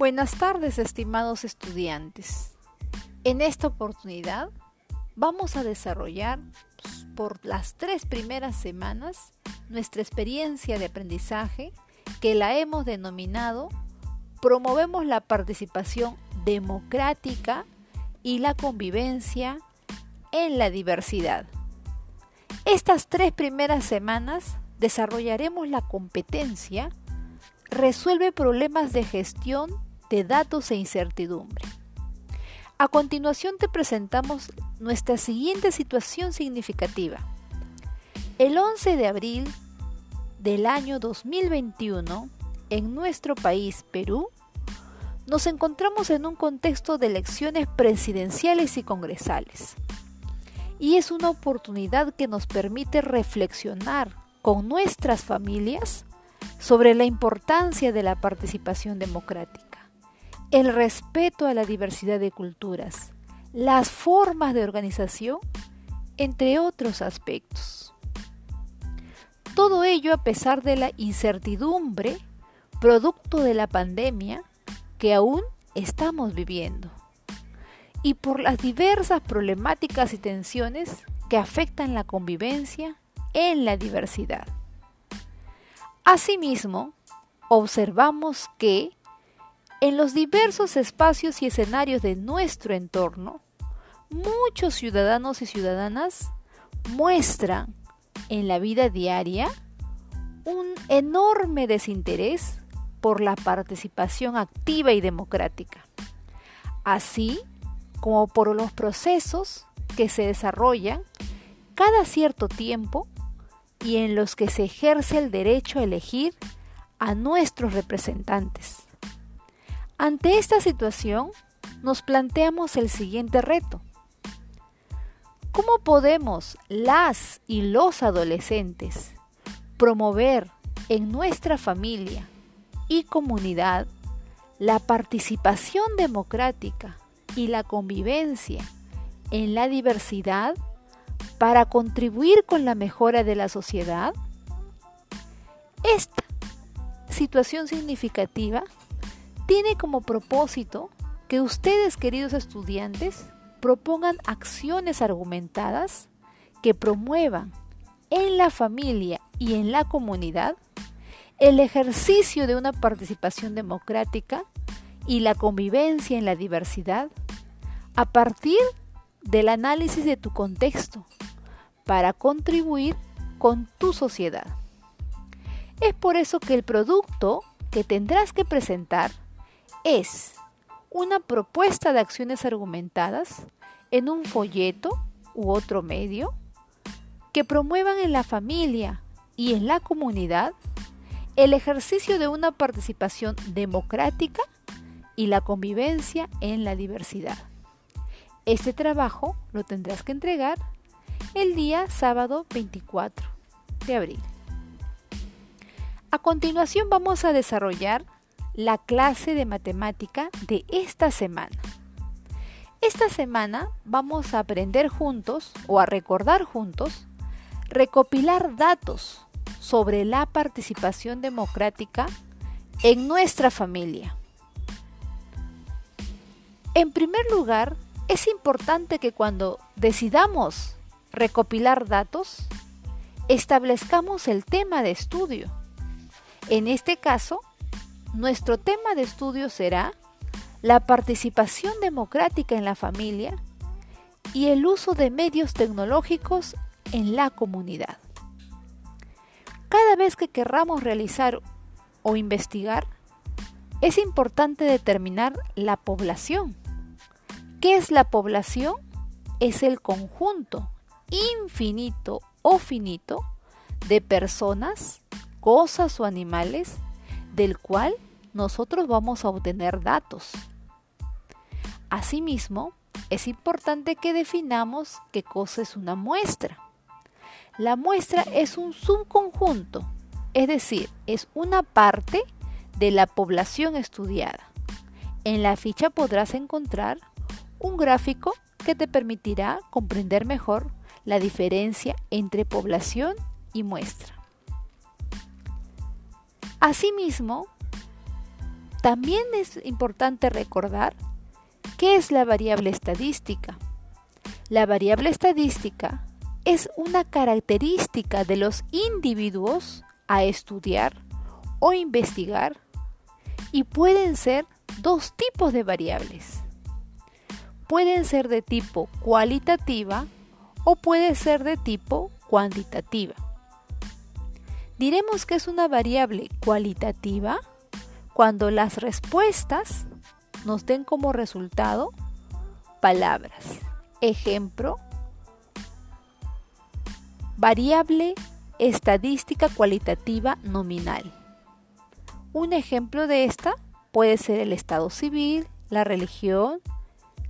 Buenas tardes, estimados estudiantes. En esta oportunidad vamos a desarrollar pues, por las tres primeras semanas nuestra experiencia de aprendizaje que la hemos denominado Promovemos la participación democrática y la convivencia en la diversidad. Estas tres primeras semanas desarrollaremos la competencia Resuelve problemas de gestión de datos e incertidumbre. A continuación te presentamos nuestra siguiente situación significativa. El 11 de abril del año 2021, en nuestro país, Perú, nos encontramos en un contexto de elecciones presidenciales y congresales. Y es una oportunidad que nos permite reflexionar con nuestras familias sobre la importancia de la participación democrática, el respeto a la diversidad de culturas, las formas de organización, entre otros aspectos. Todo ello a pesar de la incertidumbre producto de la pandemia que aún estamos viviendo y por las diversas problemáticas y tensiones que afectan la convivencia en la diversidad. Asimismo, observamos que en los diversos espacios y escenarios de nuestro entorno, muchos ciudadanos y ciudadanas muestran en la vida diaria un enorme desinterés por la participación activa y democrática, así como por los procesos que se desarrollan cada cierto tiempo y en los que se ejerce el derecho a elegir a nuestros representantes. Ante esta situación, nos planteamos el siguiente reto. ¿Cómo podemos las y los adolescentes promover en nuestra familia y comunidad la participación democrática y la convivencia en la diversidad para contribuir con la mejora de la sociedad? Esta situación significativa tiene como propósito que ustedes, queridos estudiantes, propongan acciones argumentadas que promuevan en la familia y en la comunidad el ejercicio de una participación democrática y la convivencia en la diversidad a partir del análisis de tu contexto para contribuir con tu sociedad. Es por eso que el producto que tendrás que presentar es una propuesta de acciones argumentadas en un folleto u otro medio que promuevan en la familia y en la comunidad el ejercicio de una participación democrática y la convivencia en la diversidad. Este trabajo lo tendrás que entregar el día sábado 24 de abril. A continuación vamos a desarrollar la clase de matemática de esta semana. Esta semana vamos a aprender juntos o a recordar juntos, recopilar datos sobre la participación democrática en nuestra familia. En primer lugar, es importante que cuando decidamos recopilar datos, establezcamos el tema de estudio. En este caso, nuestro tema de estudio será la participación democrática en la familia y el uso de medios tecnológicos en la comunidad. Cada vez que querramos realizar o investigar, es importante determinar la población ¿Qué es la población? Es el conjunto infinito o finito de personas, cosas o animales del cual nosotros vamos a obtener datos. Asimismo, es importante que definamos qué cosa es una muestra. La muestra es un subconjunto, es decir, es una parte de la población estudiada. En la ficha podrás encontrar un gráfico que te permitirá comprender mejor la diferencia entre población y muestra. Asimismo, también es importante recordar qué es la variable estadística. La variable estadística es una característica de los individuos a estudiar o investigar y pueden ser dos tipos de variables. Pueden ser de tipo cualitativa o puede ser de tipo cuantitativa. Diremos que es una variable cualitativa cuando las respuestas nos den como resultado palabras. Ejemplo, variable estadística cualitativa nominal. Un ejemplo de esta puede ser el estado civil, la religión,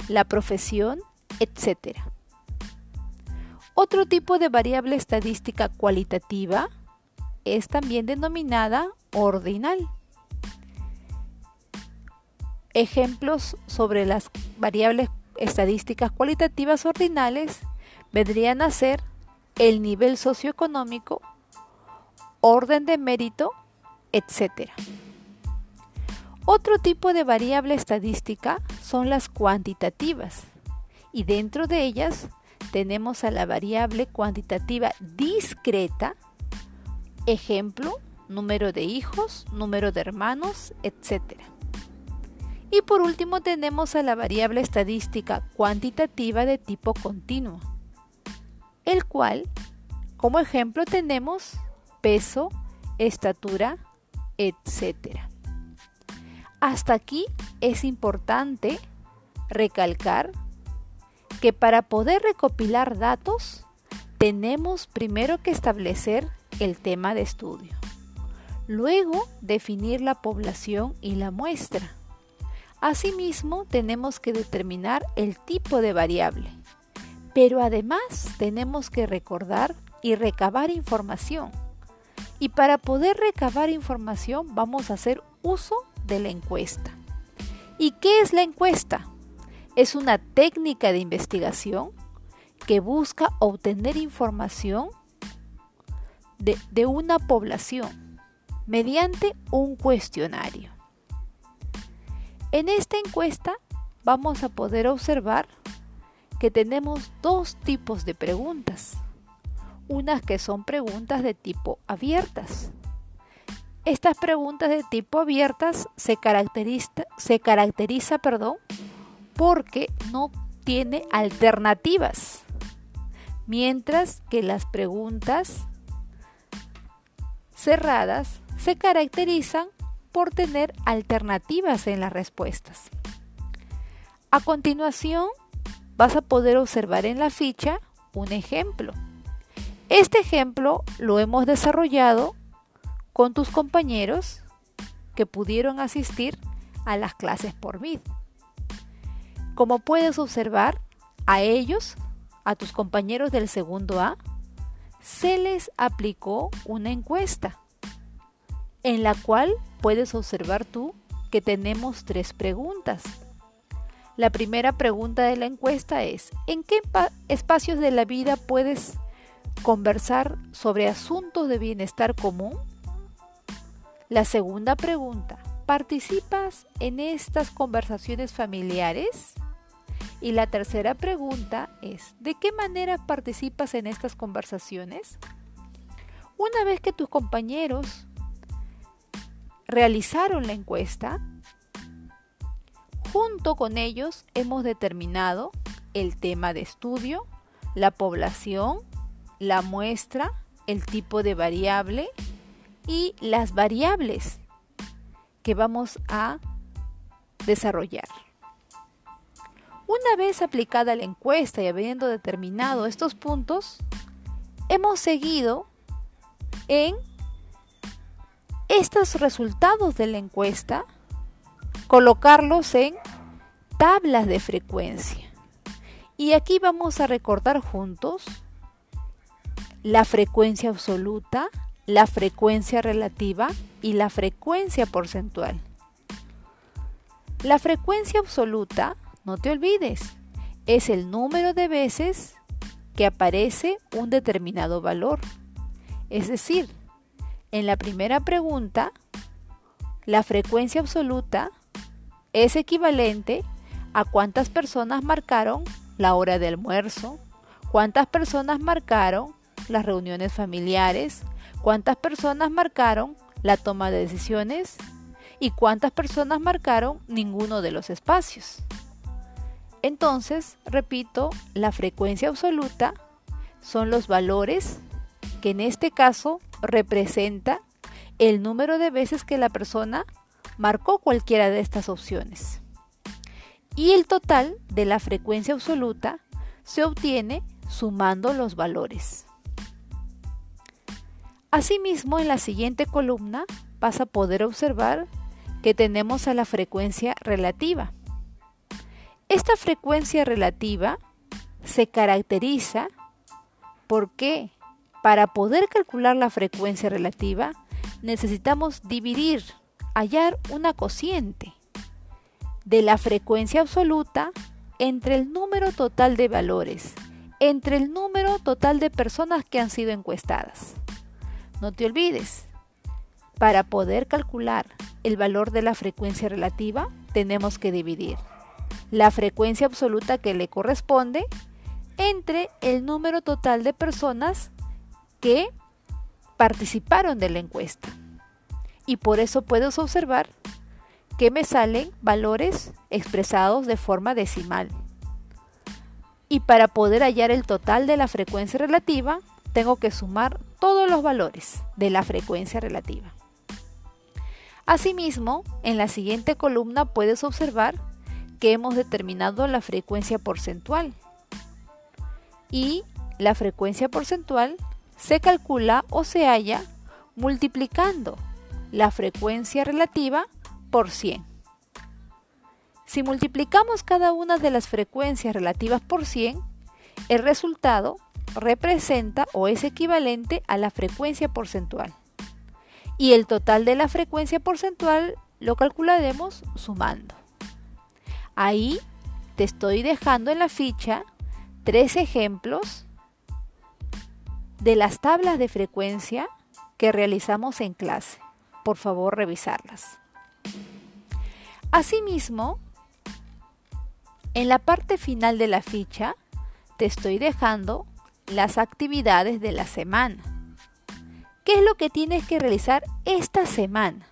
la profesión, etc. Otro tipo de variable estadística cualitativa es también denominada ordinal. Ejemplos sobre las variables estadísticas cualitativas ordinales vendrían a ser el nivel socioeconómico, orden de mérito, etc. Otro tipo de variable estadística son las cuantitativas y dentro de ellas tenemos a la variable cuantitativa discreta, ejemplo, número de hijos, número de hermanos, etc. Y por último tenemos a la variable estadística cuantitativa de tipo continuo, el cual, como ejemplo, tenemos peso, estatura, etc. Hasta aquí es importante recalcar que para poder recopilar datos tenemos primero que establecer el tema de estudio, luego definir la población y la muestra Asimismo, tenemos que determinar el tipo de variable, pero además tenemos que recordar y recabar información. Y para poder recabar información vamos a hacer uso de la encuesta. ¿Y qué es la encuesta? Es una técnica de investigación que busca obtener información de, una población mediante un cuestionario. En esta encuesta vamos a poder observar que tenemos dos tipos de preguntas. Unas que son preguntas de tipo abiertas. Estas preguntas de tipo abiertas se caracteriza, se caracteriza perdón, porque no tiene alternativas. Mientras que las preguntas cerradas se caracterizan por tener alternativas en las respuestas. A continuación, vas a poder observar en la ficha un ejemplo. Este ejemplo lo hemos desarrollado con tus compañeros que pudieron asistir a las clases por mí. Como puedes observar, a ellos, a tus compañeros del segundo A, se les aplicó una encuesta en la cual puedes observar tú que tenemos tres preguntas. La primera pregunta de la encuesta es, ¿en qué espacios de la vida puedes conversar sobre asuntos de bienestar común? La segunda pregunta, ¿participas en estas conversaciones familiares? Y la tercera pregunta es, ¿de qué manera participas en estas conversaciones? Una vez que tus compañeros realizaron la encuesta, junto con ellos hemos determinado el tema de estudio, la población, la muestra, el tipo de variable y las variables que vamos a desarrollar. Una vez aplicada la encuesta y habiendo determinado estos puntos, hemos seguido en estos resultados de la encuesta, colocarlos en tablas de frecuencia. Y aquí vamos a recordar juntos la frecuencia absoluta, la frecuencia relativa y la frecuencia porcentual. La frecuencia absoluta, no te olvides, es el número de veces que aparece un determinado valor. Es decir, en la primera pregunta, la frecuencia absoluta es equivalente a cuántas personas marcaron la hora de almuerzo, cuántas personas marcaron las reuniones familiares, cuántas personas marcaron la toma de decisiones y cuántas personas marcaron ninguno de los espacios. Entonces, repito, la frecuencia absoluta son los valores que en este caso representa el número de veces que la persona marcó cualquiera de estas opciones. Y el total de la frecuencia absoluta se obtiene sumando los valores. Asimismo, en la siguiente columna vas a poder observar que tenemos a la frecuencia relativa. Esta frecuencia relativa se caracteriza porque para poder calcular la frecuencia relativa necesitamos dividir, hallar una cociente de la frecuencia absoluta entre el número total de valores, entre el número total de personas que han sido encuestadas. No te olvides, para poder calcular el valor de la frecuencia relativa, tenemos que dividir la frecuencia absoluta que le corresponde entre el número total de personas que participaron de la encuesta. Y por eso puedes observar que me salen valores expresados de forma decimal. Y para poder hallar el total de la frecuencia relativa, tengo que sumar todos los valores de la frecuencia relativa. Asimismo, en la siguiente columna puedes observar que hemos determinado la frecuencia porcentual. Y la frecuencia porcentual se calcula o se halla multiplicando la frecuencia relativa por 100. Si multiplicamos cada una de las frecuencias relativas por 100, el resultado representa o es equivalente a la frecuencia porcentual. Y el total de la frecuencia porcentual lo calcularemos sumando. Ahí te estoy dejando en la ficha tres ejemplos de las tablas de frecuencia que realizamos en clase. Por favor, revisarlas. Asimismo, en la parte final de la ficha te estoy dejando las actividades de la semana. ¿Qué es lo que tienes que realizar esta semana?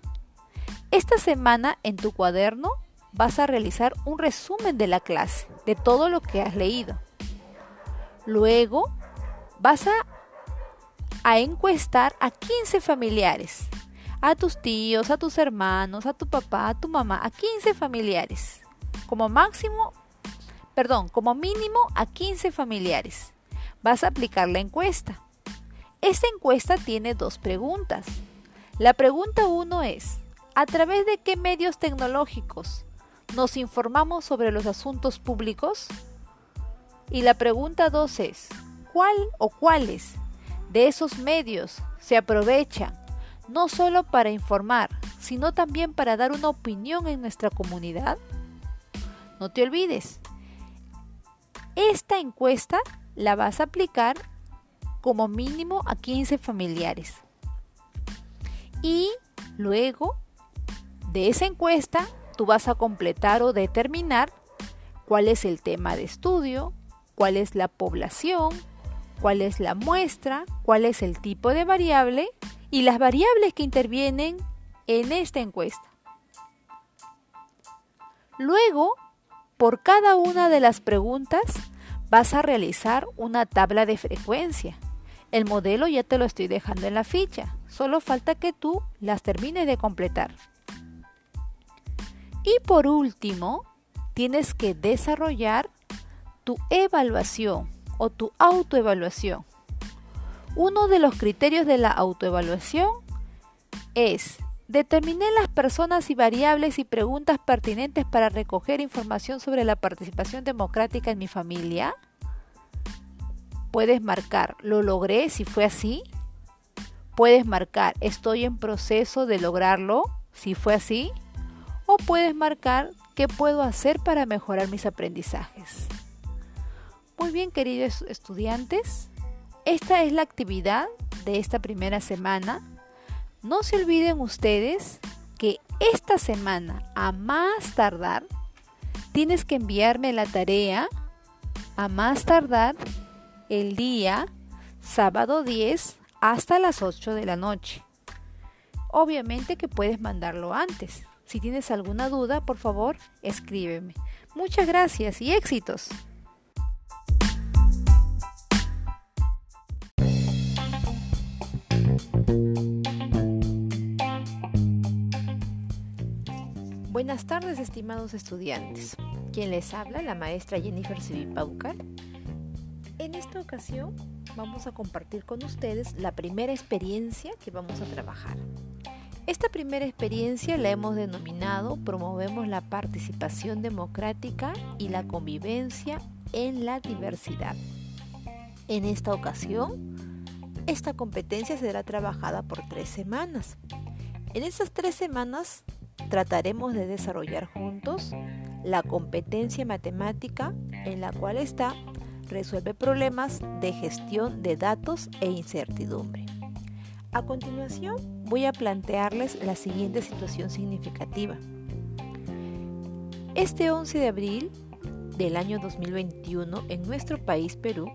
Esta semana en tu cuaderno vas a realizar un resumen de la clase, de todo lo que has leído. Luego vas a, encuestar a 15 familiares, a tus tíos, a tus hermanos, a tu papá, a tu mamá, a 15 familiares. Como máximo, perdón, como mínimo a 15 familiares vas a aplicar la encuesta. Esta encuesta tiene dos preguntas. La pregunta 1 es, ¿a través de qué medios tecnológicos nos informamos sobre los asuntos públicos? Y la pregunta 2 es, ¿cuál o cuáles de esos medios se aprovechan no solo para informar, sino también para dar una opinión en nuestra comunidad? No te olvides, esta encuesta la vas a aplicar como mínimo a 15 familiares. Y luego de esa encuesta, tú vas a completar o determinar cuál es el tema de estudio, cuál es la población, cuál es la muestra, cuál es el tipo de variable y las variables que intervienen en esta encuesta. Luego, por cada una de las preguntas, vas a realizar una tabla de frecuencia. El modelo ya te lo estoy dejando en la ficha, solo falta que tú las termines de completar. Y por último, tienes que desarrollar tu evaluación o tu autoevaluación. Uno de los criterios de la autoevaluación es determinar las personas y variables y preguntas pertinentes para recoger información sobre la participación democrática en mi familia. Puedes marcar, lo logré si fue así. Puedes marcar, estoy en proceso de lograrlo si fue así. Puedes marcar, ¿qué puedo hacer para mejorar mis aprendizajes? Muy bien, queridos estudiantes, esta es la actividad de esta primera semana no se olviden ustedes que esta semana, a más tardar, tienes que enviarme la tarea a más tardar el día sábado 10 hasta las 8 de la noche. Obviamente que puedes mandarlo antes. Si tienes alguna duda, por favor, escríbeme. Muchas gracias y éxitos. Buenas tardes, estimados estudiantes. Quien les habla, la maestra Jennifer Civipaucar. En esta ocasión vamos a compartir con ustedes la primera experiencia que vamos a trabajar. Esta primera experiencia la hemos denominado Promovemos la participación democrática y la convivencia en la diversidad. En esta ocasión, esta competencia será trabajada por tres semanas. En esas tres semanas trataremos de desarrollar juntos la competencia matemática en la cual está resuelve problemas de gestión de datos e incertidumbre. A continuación voy a plantearles la siguiente situación significativa. Este 11 de abril del año 2021 en nuestro país Perú,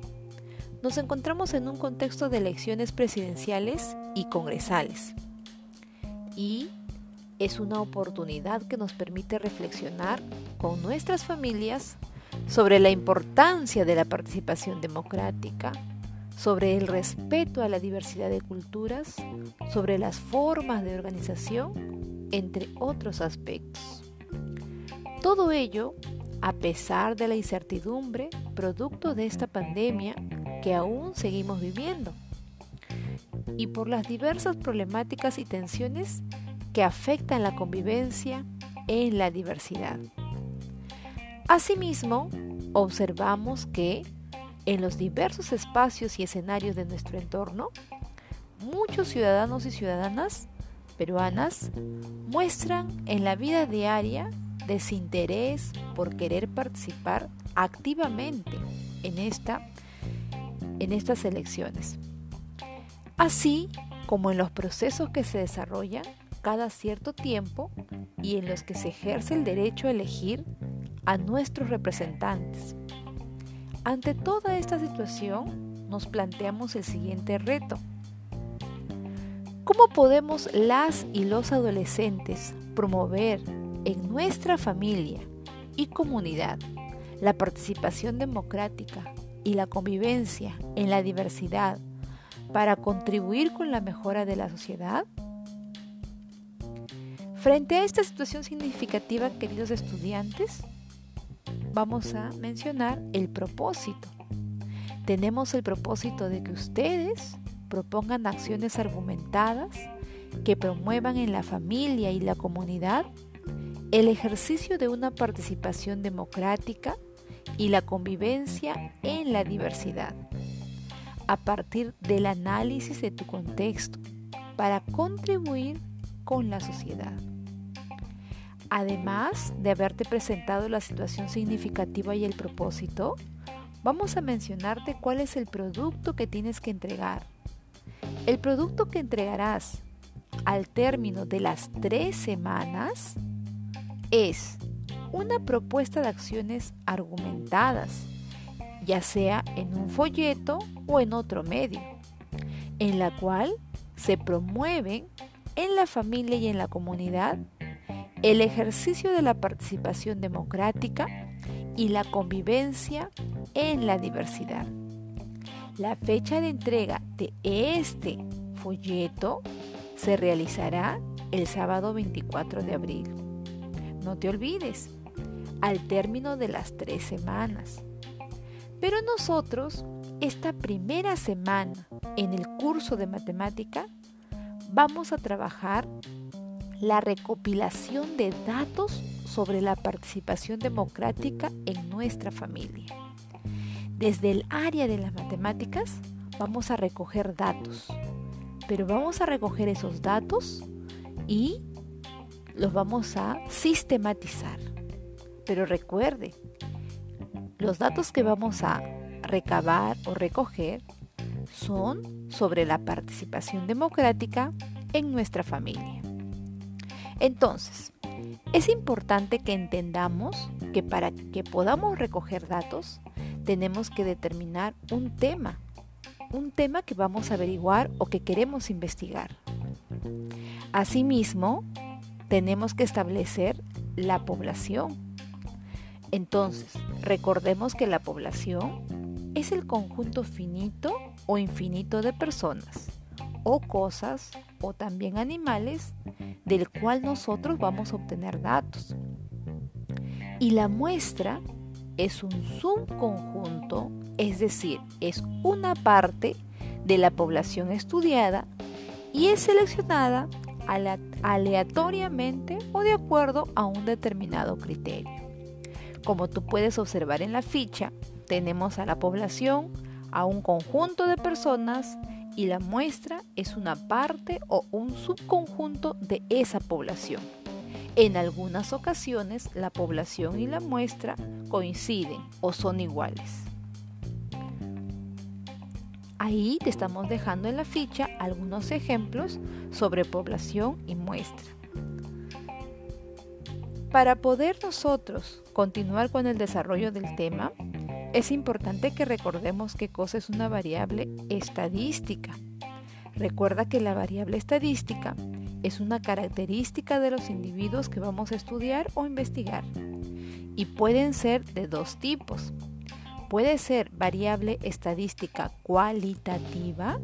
nos encontramos en un contexto de elecciones presidenciales y congresales. Y es una oportunidad que nos permite reflexionar con nuestras familias sobre la importancia de la participación democrática, sobre el respeto a la diversidad de culturas, sobre las formas de organización, entre otros aspectos. Todo ello a pesar de la incertidumbre producto de esta pandemia que aún seguimos viviendo y por las diversas problemáticas y tensiones que afectan la convivencia en la diversidad. Asimismo, observamos que en los diversos espacios y escenarios de nuestro entorno, muchos ciudadanos y ciudadanas peruanas muestran en la vida diaria desinterés por querer participar activamente en, esta, en estas elecciones. Así como en los procesos que se desarrollan cada cierto tiempo y en los que se ejerce el derecho a elegir a nuestros representantes. Ante toda esta situación, nos planteamos el siguiente reto. ¿Cómo podemos las y los adolescentes promover en nuestra familia y comunidad la participación democrática y la convivencia en la diversidad para contribuir con la mejora de la sociedad? Frente a esta situación significativa, queridos estudiantes, vamos a mencionar el propósito. Tenemos el propósito de que ustedes propongan acciones argumentadas que promuevan en la familia y la comunidad el ejercicio de una participación democrática y la convivencia en la diversidad, a partir del análisis de tu contexto, para contribuir con la sociedad. Además de haberte presentado la situación significativa y el propósito, vamos a mencionarte cuál es el producto que tienes que entregar. El producto que entregarás al término de las tres semanas es una propuesta de acciones argumentadas, ya sea en un folleto o en otro medio, en la cual se promueven en la familia y en la comunidad el ejercicio de la participación democrática y la convivencia en la diversidad. La fecha de entrega de este folleto se realizará el sábado 24 de abril. No te olvides, al término de las tres semanas. Pero nosotros, esta primera semana en el curso de matemática, vamos a trabajar la recopilación de datos sobre la participación democrática en nuestra familia. Desde el área de las matemáticas vamos a recoger datos, pero vamos a recoger esos datos y los vamos a sistematizar. Pero recuerde, los datos que vamos a recabar o recoger son sobre la participación democrática en nuestra familia. Entonces, es importante que entendamos que para que podamos recoger datos, tenemos que determinar un tema, un tema que vamos a averiguar o que queremos investigar. Asimismo, tenemos que establecer la población. Entonces, recordemos que la población es el conjunto finito o infinito de personas o cosas o también animales del cual nosotros vamos a obtener datos. Y la muestra es un subconjunto, es decir, es una parte de la población estudiada y es seleccionada aleatoriamente o de acuerdo a un determinado criterio. Como tú puedes observar en la ficha, tenemos a la población, a un conjunto de personas y la muestra es una parte o un subconjunto de esa población. En algunas ocasiones la población y la muestra coinciden o son iguales. Ahí te estamos dejando en la ficha algunos ejemplos sobre población y muestra. Para poder nosotros continuar con el desarrollo del tema, es importante que recordemos qué cosa es una variable estadística. Recuerda que la variable estadística es una característica de los individuos que vamos a estudiar o investigar y pueden ser de dos tipos. Puede ser variable estadística cualitativa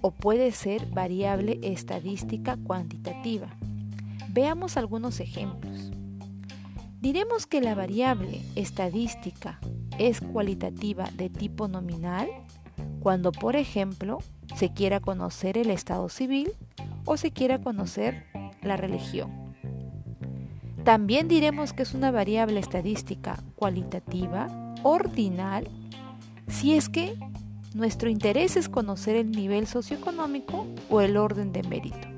o puede ser variable estadística cuantitativa. Veamos algunos ejemplos. Diremos que la variable estadística es cualitativa de tipo nominal cuando, por ejemplo, se quiera conocer el estado civil o se quiera conocer la religión. También diremos que es una variable estadística cualitativa ordinal si es que nuestro interés es conocer el nivel socioeconómico o el orden de mérito.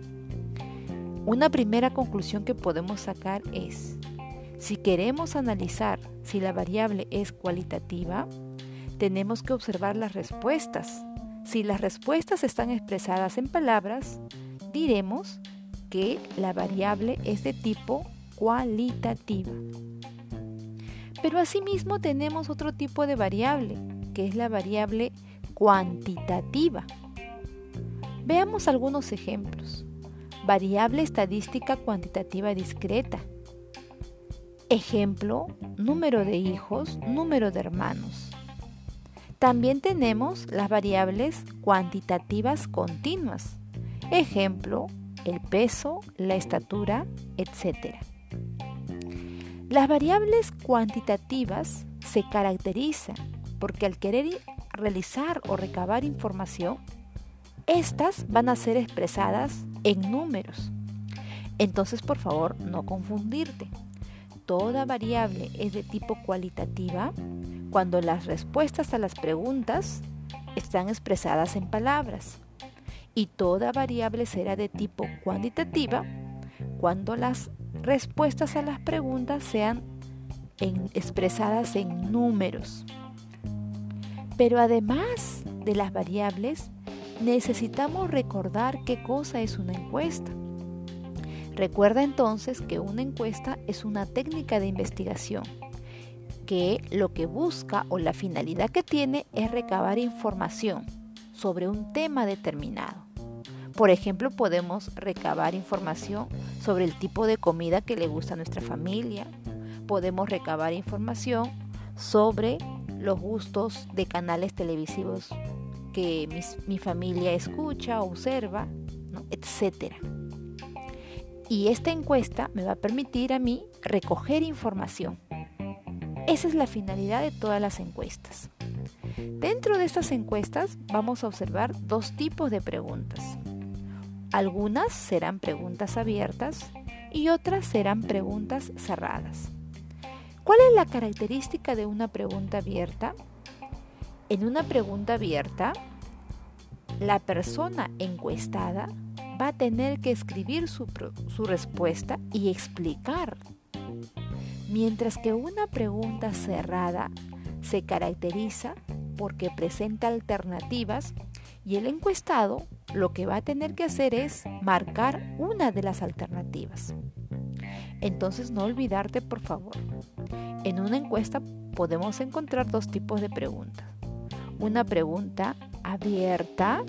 Una primera conclusión que podemos sacar es, si queremos analizar si la variable es cualitativa, tenemos que observar las respuestas. Si las respuestas están expresadas en palabras, diremos que la variable es de tipo cualitativa. Pero asimismo tenemos otro tipo de variable, que es la variable cuantitativa. Veamos algunos ejemplos. Variable estadística cuantitativa discreta. Ejemplo, número de hijos, número de hermanos. También tenemos las variables cuantitativas continuas. Ejemplo, el peso, la estatura, etc. Las variables cuantitativas se caracterizan porque al querer realizar o recabar información, estas van a ser expresadas en números. Entonces, por favor, no confundirte toda variable es de tipo cualitativa cuando las respuestas a las preguntas están expresadas en palabras y toda variable será de tipo cuantitativa cuando las respuestas a las preguntas sean expresadas en números. Pero además de las variables, necesitamos recordar qué cosa es una encuesta. Recuerda entonces que una encuesta es una técnica de investigación que lo que busca o la finalidad que tiene es recabar información sobre un tema determinado. Por ejemplo, podemos recabar información sobre el tipo de comida que le gusta a nuestra familia. Podemos recabar información sobre los gustos de canales televisivos que mi, familia escucha, observa, etc. Y esta encuesta me va a permitir a mí recoger información. Esa es la finalidad de todas las encuestas. Dentro de estas encuestas vamos a observar dos tipos de preguntas. Algunas serán preguntas abiertas y otras serán preguntas cerradas. ¿Cuál es la característica de una pregunta abierta? En una pregunta abierta, la persona encuestada va a tener que escribir su, respuesta y explicar. Mientras que una pregunta cerrada se caracteriza porque presenta alternativas y el encuestado lo que va a tener que hacer es marcar una de las alternativas. Entonces no olvidarte, por favor. En una encuesta podemos encontrar dos tipos de preguntas. Una pregunta abierta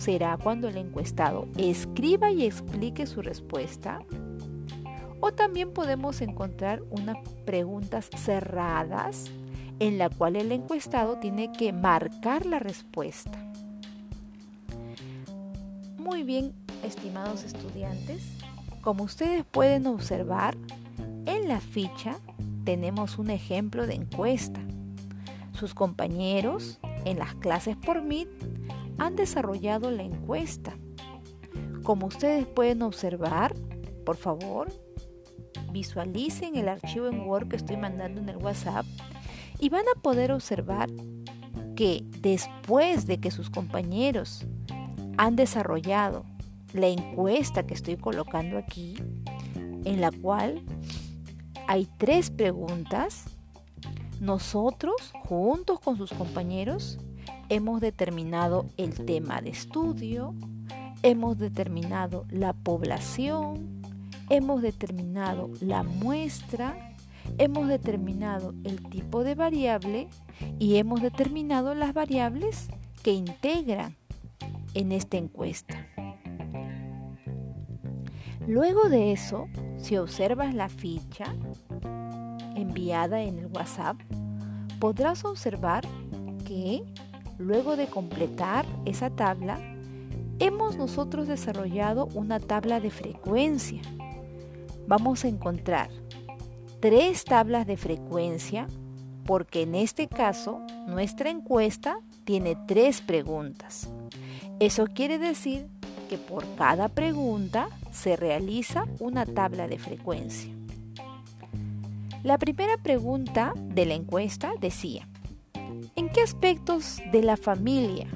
será cuando el encuestado escriba y explique su respuesta. O también podemos encontrar unas preguntas cerradas en la cual el encuestado tiene que marcar la respuesta. Muy bien, estimados estudiantes, como ustedes pueden observar, en la ficha tenemos un ejemplo de encuesta. Sus compañeros en las clases por Meet han desarrollado la encuesta. Como ustedes pueden observar, por favor, visualicen el archivo en Word que estoy mandando en el WhatsApp y van a poder observar que después de que sus compañeros han desarrollado la encuesta que estoy colocando aquí, en la cual hay tres preguntas, nosotros, juntos con sus compañeros, hemos determinado el tema de estudio, hemos determinado la población, hemos determinado la muestra, hemos determinado el tipo de variable y hemos determinado las variables que integran en esta encuesta. Luego de eso, si observas la ficha enviada en el WhatsApp, podrás observar que luego de completar esa tabla, hemos nosotros desarrollado una tabla de frecuencia. Vamos a encontrar tres tablas de frecuencia porque en este caso nuestra encuesta tiene tres preguntas. Eso quiere decir que por cada pregunta se realiza una tabla de frecuencia. La primera pregunta de la encuesta decía, ¿en qué aspectos de la familia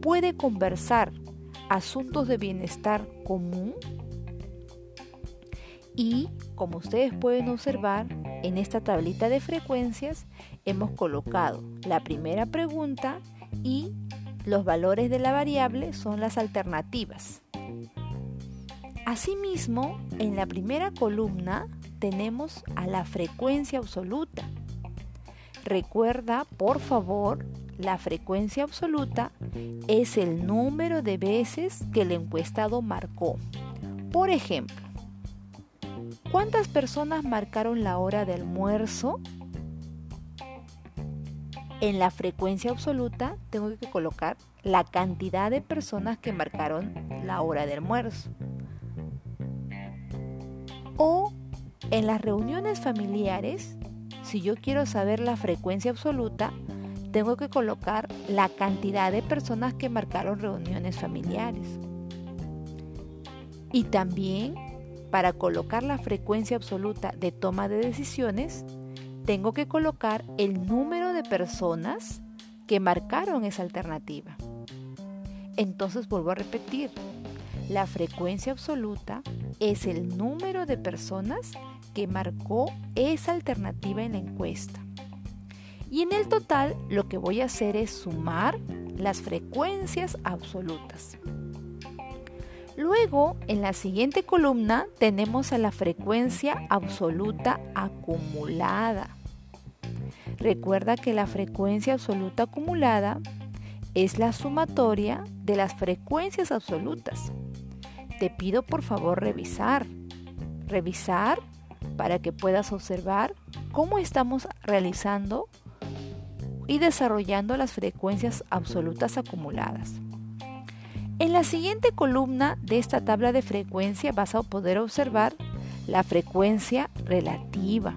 puede conversar asuntos de bienestar común? Y como ustedes pueden observar, en esta tablita de frecuencias hemos colocado la primera pregunta y los valores de la variable son las alternativas. Asimismo, en la primera columna tenemos a la frecuencia absoluta. Recuerda, por favor, la frecuencia absoluta es el número de veces que el encuestado marcó. Por ejemplo, ¿Cuántas personas marcaron la hora de almuerzo? En la frecuencia absoluta tengo que colocar la cantidad de personas que marcaron la hora de almuerzo. O en las reuniones familiares, si yo quiero saber la frecuencia absoluta, tengo que colocar la cantidad de personas que marcaron reuniones familiares. Y también para colocar la frecuencia absoluta de toma de decisiones, tengo que colocar el número de personas que marcaron esa alternativa. Entonces vuelvo a repetir, la frecuencia absoluta es el número de personas que marcó esa alternativa en la encuesta. Y en el total lo que voy a hacer es sumar las frecuencias absolutas. Luego, en la siguiente columna tenemos a la frecuencia absoluta acumulada. Recuerda que la frecuencia absoluta acumulada es la sumatoria de las frecuencias absolutas. Te pido por favor revisar. Revisar para que puedas observar cómo estamos realizando y desarrollando las frecuencias absolutas acumuladas. En la siguiente columna de esta tabla de frecuencia vas a poder observar la frecuencia relativa.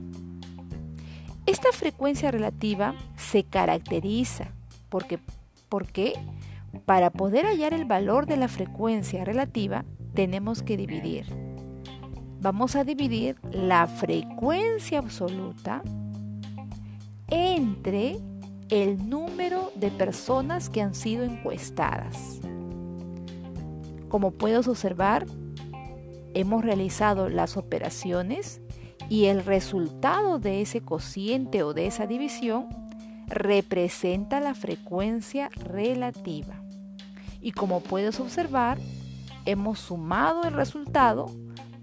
Esta frecuencia relativa se caracteriza porque, porque para poder hallar el valor de la frecuencia relativa tenemos que dividir. Vamos a dividir la frecuencia absoluta entre el número de personas que han sido encuestadas. Como puedes observar, hemos realizado las operaciones y el resultado de ese cociente o de esa división representa la frecuencia relativa. Y como puedes observar, hemos sumado el resultado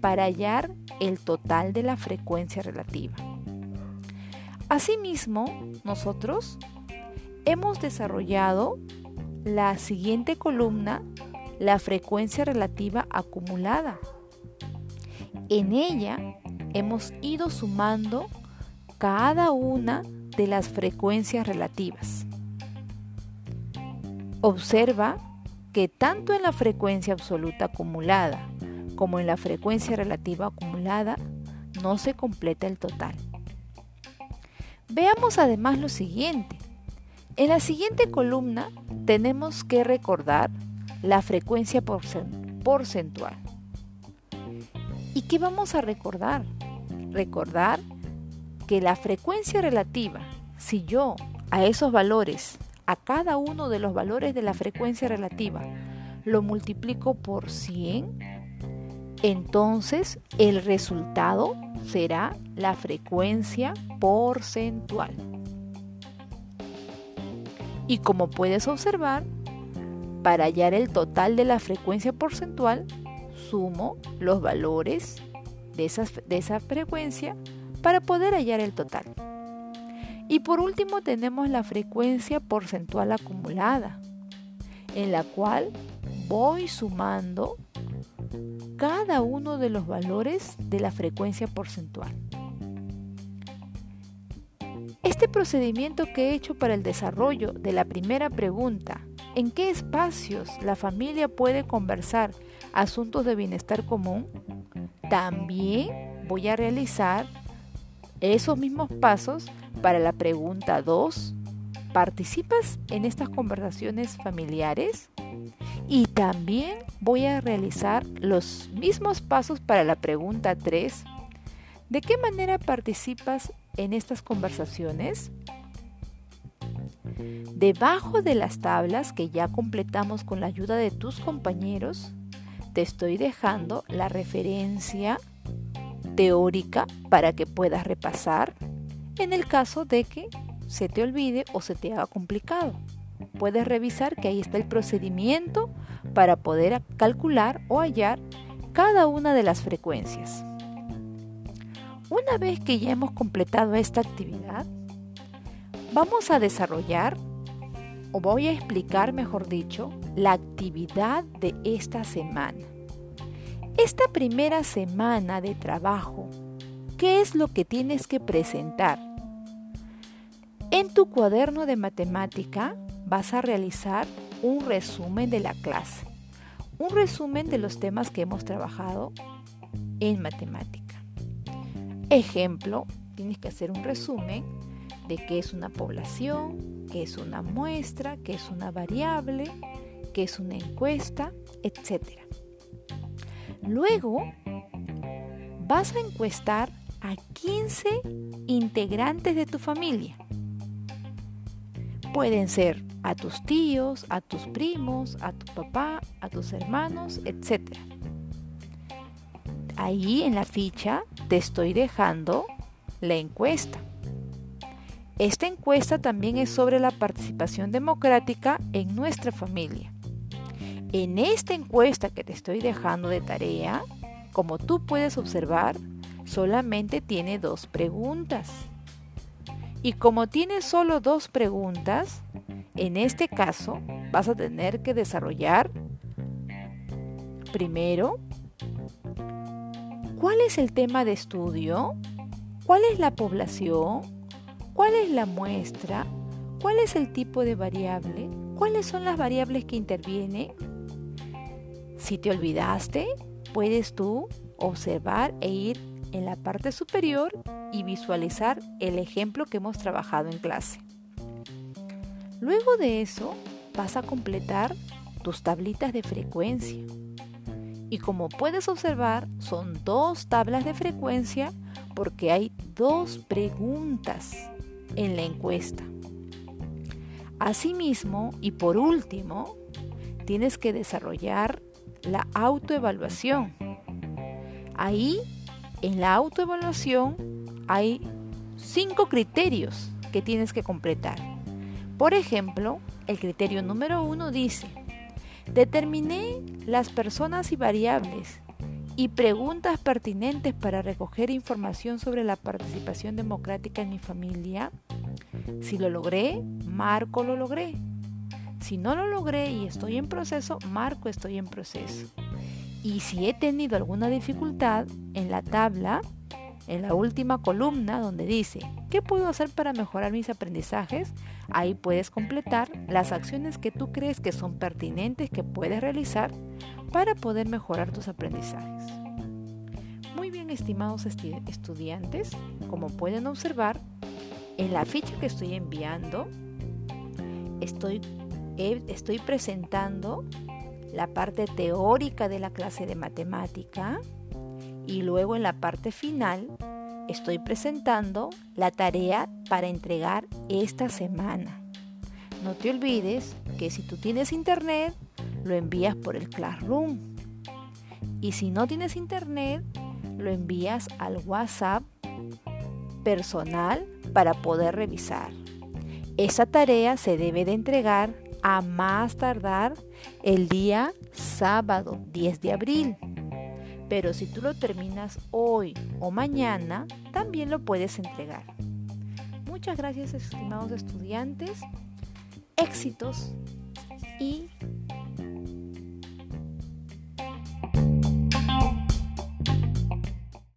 para hallar el total de la frecuencia relativa. Asimismo, nosotros hemos desarrollado la siguiente columna, la frecuencia relativa acumulada. En ella hemos ido sumando cada una de las frecuencias relativas. Observa que tanto en la frecuencia absoluta acumulada como en la frecuencia relativa acumulada no se completa el total. Veamos además lo siguiente. En la siguiente columna tenemos que recordar la frecuencia porcentual. ¿Y qué vamos a recordar? Recordar que la frecuencia relativa, si yo a esos valores, a cada uno de los valores de la frecuencia relativa, lo multiplico por 100, entonces el resultado será la frecuencia porcentual. Y como puedes observar, para hallar el total de la frecuencia porcentual, sumo los valores de, de esa frecuencia para poder hallar el total. Y por último tenemos la frecuencia porcentual acumulada, en la cual voy sumando cada uno de los valores de la frecuencia porcentual. Este procedimiento que he hecho para el desarrollo de la primera pregunta, ¿en qué espacios la familia puede conversar asuntos de bienestar común? También voy a realizar esos mismos pasos para la pregunta 2. ¿Participas en estas conversaciones familiares? Y también voy a realizar los mismos pasos para la pregunta 3. ¿De qué manera participas en estas conversaciones? Debajo de las tablas que ya completamos con la ayuda de tus compañeros, te estoy dejando la referencia teórica para que puedas repasar en el caso de que se te olvide o se te haga complicado. Puedes revisar que ahí está el procedimiento para poder calcular o hallar cada una de las frecuencias. Una vez que ya hemos completado esta actividad, vamos a desarrollar, o voy a explicar mejor dicho, la actividad de esta semana. Esta primera semana de trabajo, ¿qué es lo que tienes que presentar? En tu cuaderno de matemática vas a realizar un resumen de la clase, un resumen de los temas que hemos trabajado en matemática. Ejemplo, tienes que hacer un resumen de qué es una población, qué es una muestra, qué es una variable, qué es una encuesta, etc. Luego vas a encuestar a 15 integrantes de tu familia. Pueden ser a tus tíos, a tus primos, a tu papá, a tus hermanos, etc. Ahí en la ficha te estoy dejando la encuesta. Esta encuesta también es sobre la participación democrática en nuestra familia. En esta encuesta que te estoy dejando de tarea, como tú puedes observar, solamente tiene dos preguntas. Y como tiene solo dos preguntas, en este caso vas a tener que desarrollar primero, ¿cuál es el tema de estudio? ¿Cuál es la población? ¿Cuál es la muestra? ¿Cuál es el tipo de variable? ¿Cuáles son las variables que intervienen? Si te olvidaste, puedes tú observar e ir en la parte superior y visualizar el ejemplo que hemos trabajado en clase. Luego de eso, vas a completar tus tablitas de frecuencia. Y como puedes observar, son dos tablas de frecuencia porque hay dos preguntas en la encuesta. Asimismo, y por último, tienes que desarrollar la autoevaluación. Ahí, en la autoevaluación, hay cinco criterios que tienes que completar. Por ejemplo, el criterio número uno dice, Determiné las personas y variables y preguntas pertinentes para recoger información sobre la participación democrática en mi familia. Si lo logré, marco lo logré. Si no lo logré y estoy en proceso, marco estoy en proceso. Y si he tenido alguna dificultad, en la tabla, en la última columna donde dice, ¿qué puedo hacer para mejorar mis aprendizajes? Ahí puedes completar las acciones que tú crees que son pertinentes que puedes realizar para poder mejorar tus aprendizajes. Muy bien, estimados estudiantes, como pueden observar, en la ficha que estoy enviando, estoy, estoy presentando la parte teórica de la clase de matemática y luego en la parte final estoy presentando la tarea para entregar esta semana. No te olvides que si tú tienes internet, lo envías por el Classroom. Y si no tienes internet, lo envías al WhatsApp personal para poder revisar. Esa tarea se debe de entregar a más tardar el día sábado 10 de abril. Pero si tú lo terminas hoy o mañana, también lo puedes entregar. Muchas gracias estimados estudiantes, éxitos y